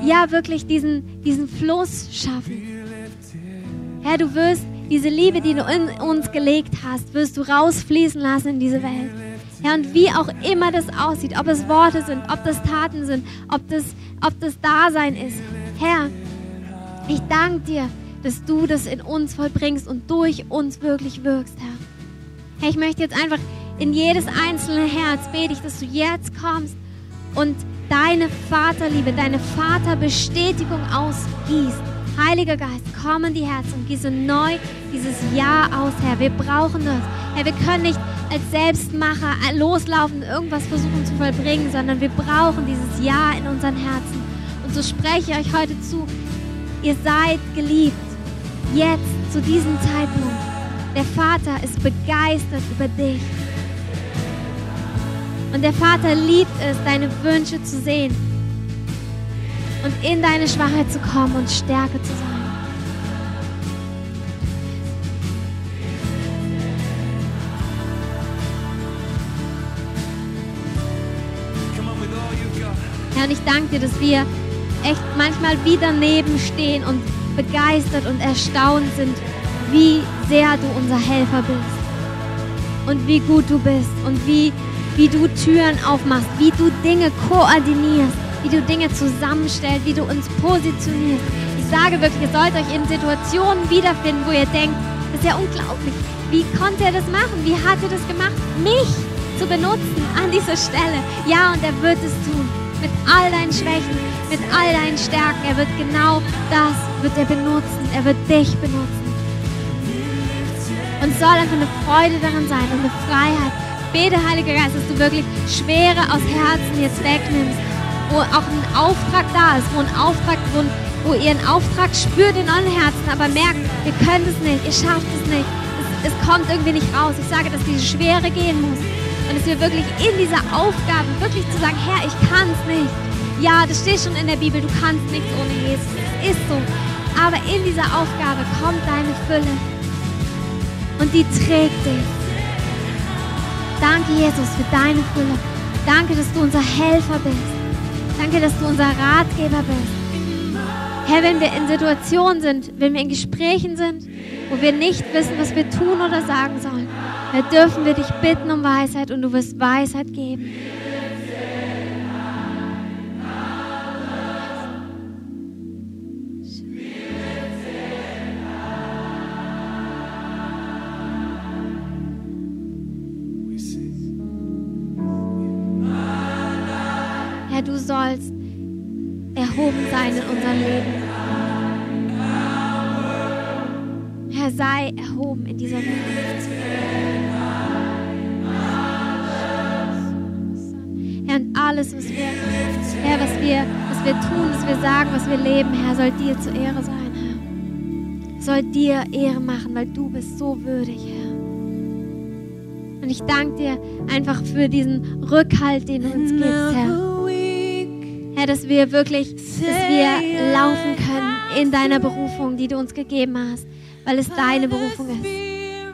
ja, wirklich diesen, diesen Fluss schaffen. Herr, du wirst diese Liebe, die du in uns gelegt hast, wirst du rausfließen lassen in diese Welt. Herr, und wie auch immer das aussieht, ob es Worte sind, ob das Taten sind, ob das, ob das Dasein ist. Herr, ich danke dir, dass du das in uns vollbringst und durch uns wirklich wirkst, Herr. Herr, ich möchte jetzt einfach in jedes einzelne Herz bete ich, dass du jetzt kommst und deine Vaterliebe, deine Vaterbestätigung ausgießt. Heiliger Geist, komm in die Herzen und gieße neu dieses Ja aus, Herr. Wir brauchen das. Herr, wir können nicht als Selbstmacher loslaufen, irgendwas versuchen zu vollbringen, sondern wir brauchen dieses Ja in unseren Herzen. Und so spreche ich euch heute zu, ihr seid geliebt. Jetzt, zu diesem Zeitpunkt. Der Vater ist begeistert über dich. Und der Vater liebt es, deine Wünsche zu sehen und in deine Schwachheit zu kommen und Stärke zu sein. Herr, und ich danke dir, dass wir echt manchmal wieder neben stehen und begeistert und erstaunt sind, wie sehr du unser Helfer bist und wie gut du bist und wie, wie du Türen aufmachst, wie du Dinge koordinierst, wie du Dinge zusammenstellst, wie du uns positionierst. Ich sage wirklich, ihr sollt euch in Situationen wiederfinden, wo ihr denkt, das ist ja unglaublich. Wie konnte er das machen? Wie hat er das gemacht? Mich zu benutzen an dieser Stelle. Ja, und er wird es tun. Mit all deinen Schwächen, mit all deinen Stärken. Er wird genau das wird er benutzen. Er wird dich benutzen. Und soll einfach eine Freude daran sein und eine Freiheit. Bete, Heiliger Geist, dass du wirklich Schwere aus Herzen jetzt wegnimmst, wo auch ein Auftrag da ist, wo ein Auftrag, wo, wo ihr einen Auftrag spürt in euren Herzen, aber merkt, ihr könnt es nicht, ihr schafft es nicht, es, es kommt irgendwie nicht raus. Ich sage, dass diese Schwere gehen muss und dass wir wirklich in dieser Aufgabe wirklich zu sagen, Herr, ich kann es nicht. Ja, das steht schon in der Bibel, du kannst nichts ohne Jesus. Es ist so. Aber in dieser Aufgabe kommt deine Fülle und die trägt dich. Danke, Jesus, für deine Fülle. Danke, dass du unser Helfer bist. Danke, dass du unser Ratgeber bist. Herr, wenn wir in Situationen sind, wenn wir in Gesprächen sind, wo wir nicht wissen, was wir tun oder sagen sollen, dann dürfen wir dich bitten um Weisheit und du wirst Weisheit geben. Sollst erhoben sein in unserem Leben. Herr, sei erhoben in dieser Welt. Herr, und alles, was wir, Herr, was wir, was wir tun, was wir sagen, was wir leben, Herr, soll dir zur Ehre sein, Herr. Soll dir Ehre machen, weil du bist so würdig, Herr. Und ich danke dir einfach für diesen Rückhalt, den du uns gibst, Herr. Herr, dass wir wirklich, dass wir laufen können in deiner Berufung, die du uns gegeben hast, weil es deine Berufung ist.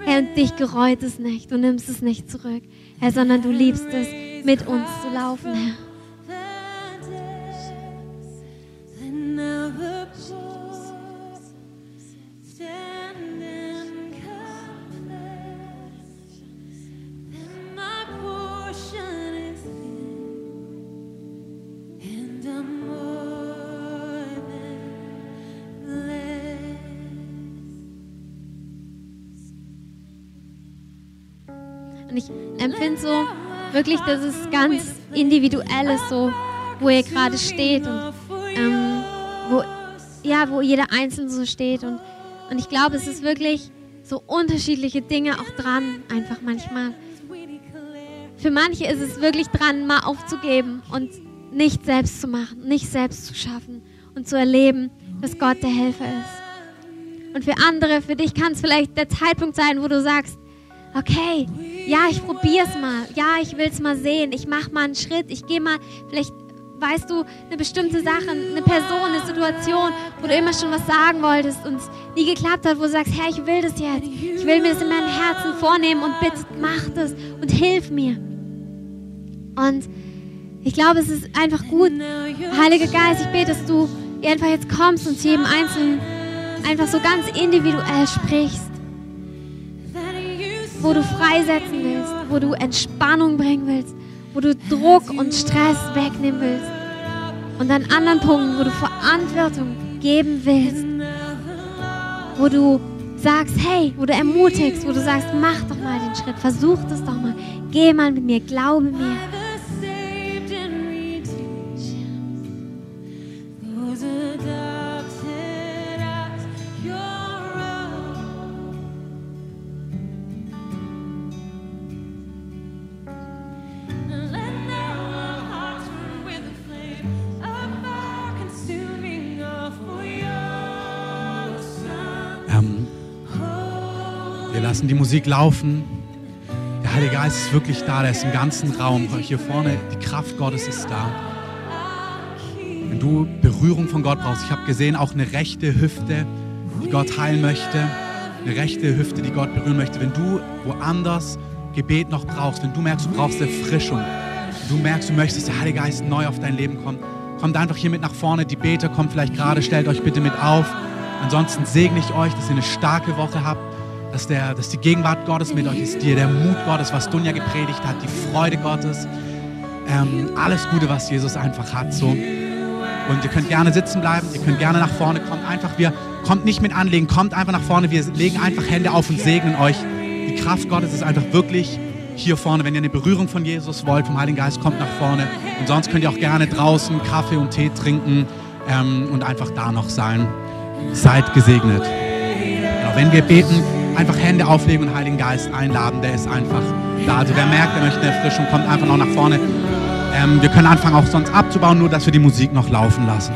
Herr, und dich gereut es nicht, du nimmst es nicht zurück, Herr, sondern du liebst es, mit uns zu laufen, Herr. Empfinde so wirklich, dass es ganz individuell ist, so wo ihr gerade steht und ähm, wo, ja, wo jeder Einzelne so steht. Und, und ich glaube, es ist wirklich so unterschiedliche Dinge auch dran, einfach manchmal. Für manche ist es wirklich dran, mal aufzugeben und nicht selbst zu machen, nicht selbst zu schaffen und zu erleben, dass Gott der Helfer ist. Und für andere, für dich kann es vielleicht der Zeitpunkt sein, wo du sagst, okay, ja, ich probiere es mal. Ja, ich will es mal sehen. Ich mache mal einen Schritt. Ich gehe mal, vielleicht weißt du, eine bestimmte Sache, eine Person, eine Situation, wo du immer schon was sagen wolltest und es nie geklappt hat, wo du sagst, Herr, ich will das jetzt. Ich will mir das in meinem Herzen vornehmen und bitte mach das und hilf mir. Und ich glaube, es ist einfach gut, Heiliger Geist, ich bete, dass du einfach jetzt kommst und zu jedem Einzelnen einfach so ganz individuell sprichst. Wo du freisetzen willst, wo du Entspannung bringen willst, wo du Druck und Stress wegnehmen willst. Und an anderen Punkten, wo du Verantwortung geben willst, wo du sagst, hey, wo du ermutigst, wo du sagst, mach doch mal den Schritt, versuch das doch mal, geh mal mit mir, glaube mir. Lassen die Musik laufen. Der Heilige Geist ist wirklich da, der ist im ganzen Raum. Hier vorne, die Kraft Gottes ist da. Wenn du Berührung von Gott brauchst, ich habe gesehen, auch eine rechte Hüfte, die Gott heilen möchte. Eine rechte Hüfte, die Gott berühren möchte. Wenn du woanders Gebet noch brauchst, wenn du merkst, du brauchst Erfrischung, wenn du merkst, du möchtest, der Heilige Geist neu auf dein Leben kommt, kommt einfach hier mit nach vorne. Die Beter kommen vielleicht gerade, stellt euch bitte mit auf. Ansonsten segne ich euch, dass ihr eine starke Woche habt, dass, der, dass die Gegenwart Gottes mit euch ist, dir der Mut Gottes, was Dunja gepredigt hat, die Freude Gottes, ähm, alles Gute, was Jesus einfach hat. So. Und ihr könnt gerne sitzen bleiben, ihr könnt gerne nach vorne kommen. Einfach, wir kommt nicht mit Anlegen, kommt einfach nach vorne. Wir legen einfach Hände auf und segnen euch. Die Kraft Gottes ist einfach wirklich hier vorne. Wenn ihr eine Berührung von Jesus wollt, vom Heiligen Geist, kommt nach vorne. Und sonst könnt ihr auch gerne draußen Kaffee und Tee trinken ähm, und einfach da noch sein. Seid gesegnet. Genau, wenn wir beten, einfach Hände auflegen und Heiligen Geist einladen. Der ist einfach da. Also wer merkt, er möchte eine Erfrischung, kommt einfach noch nach vorne. Ähm, wir können anfangen auch sonst abzubauen, nur dass wir die Musik noch laufen lassen.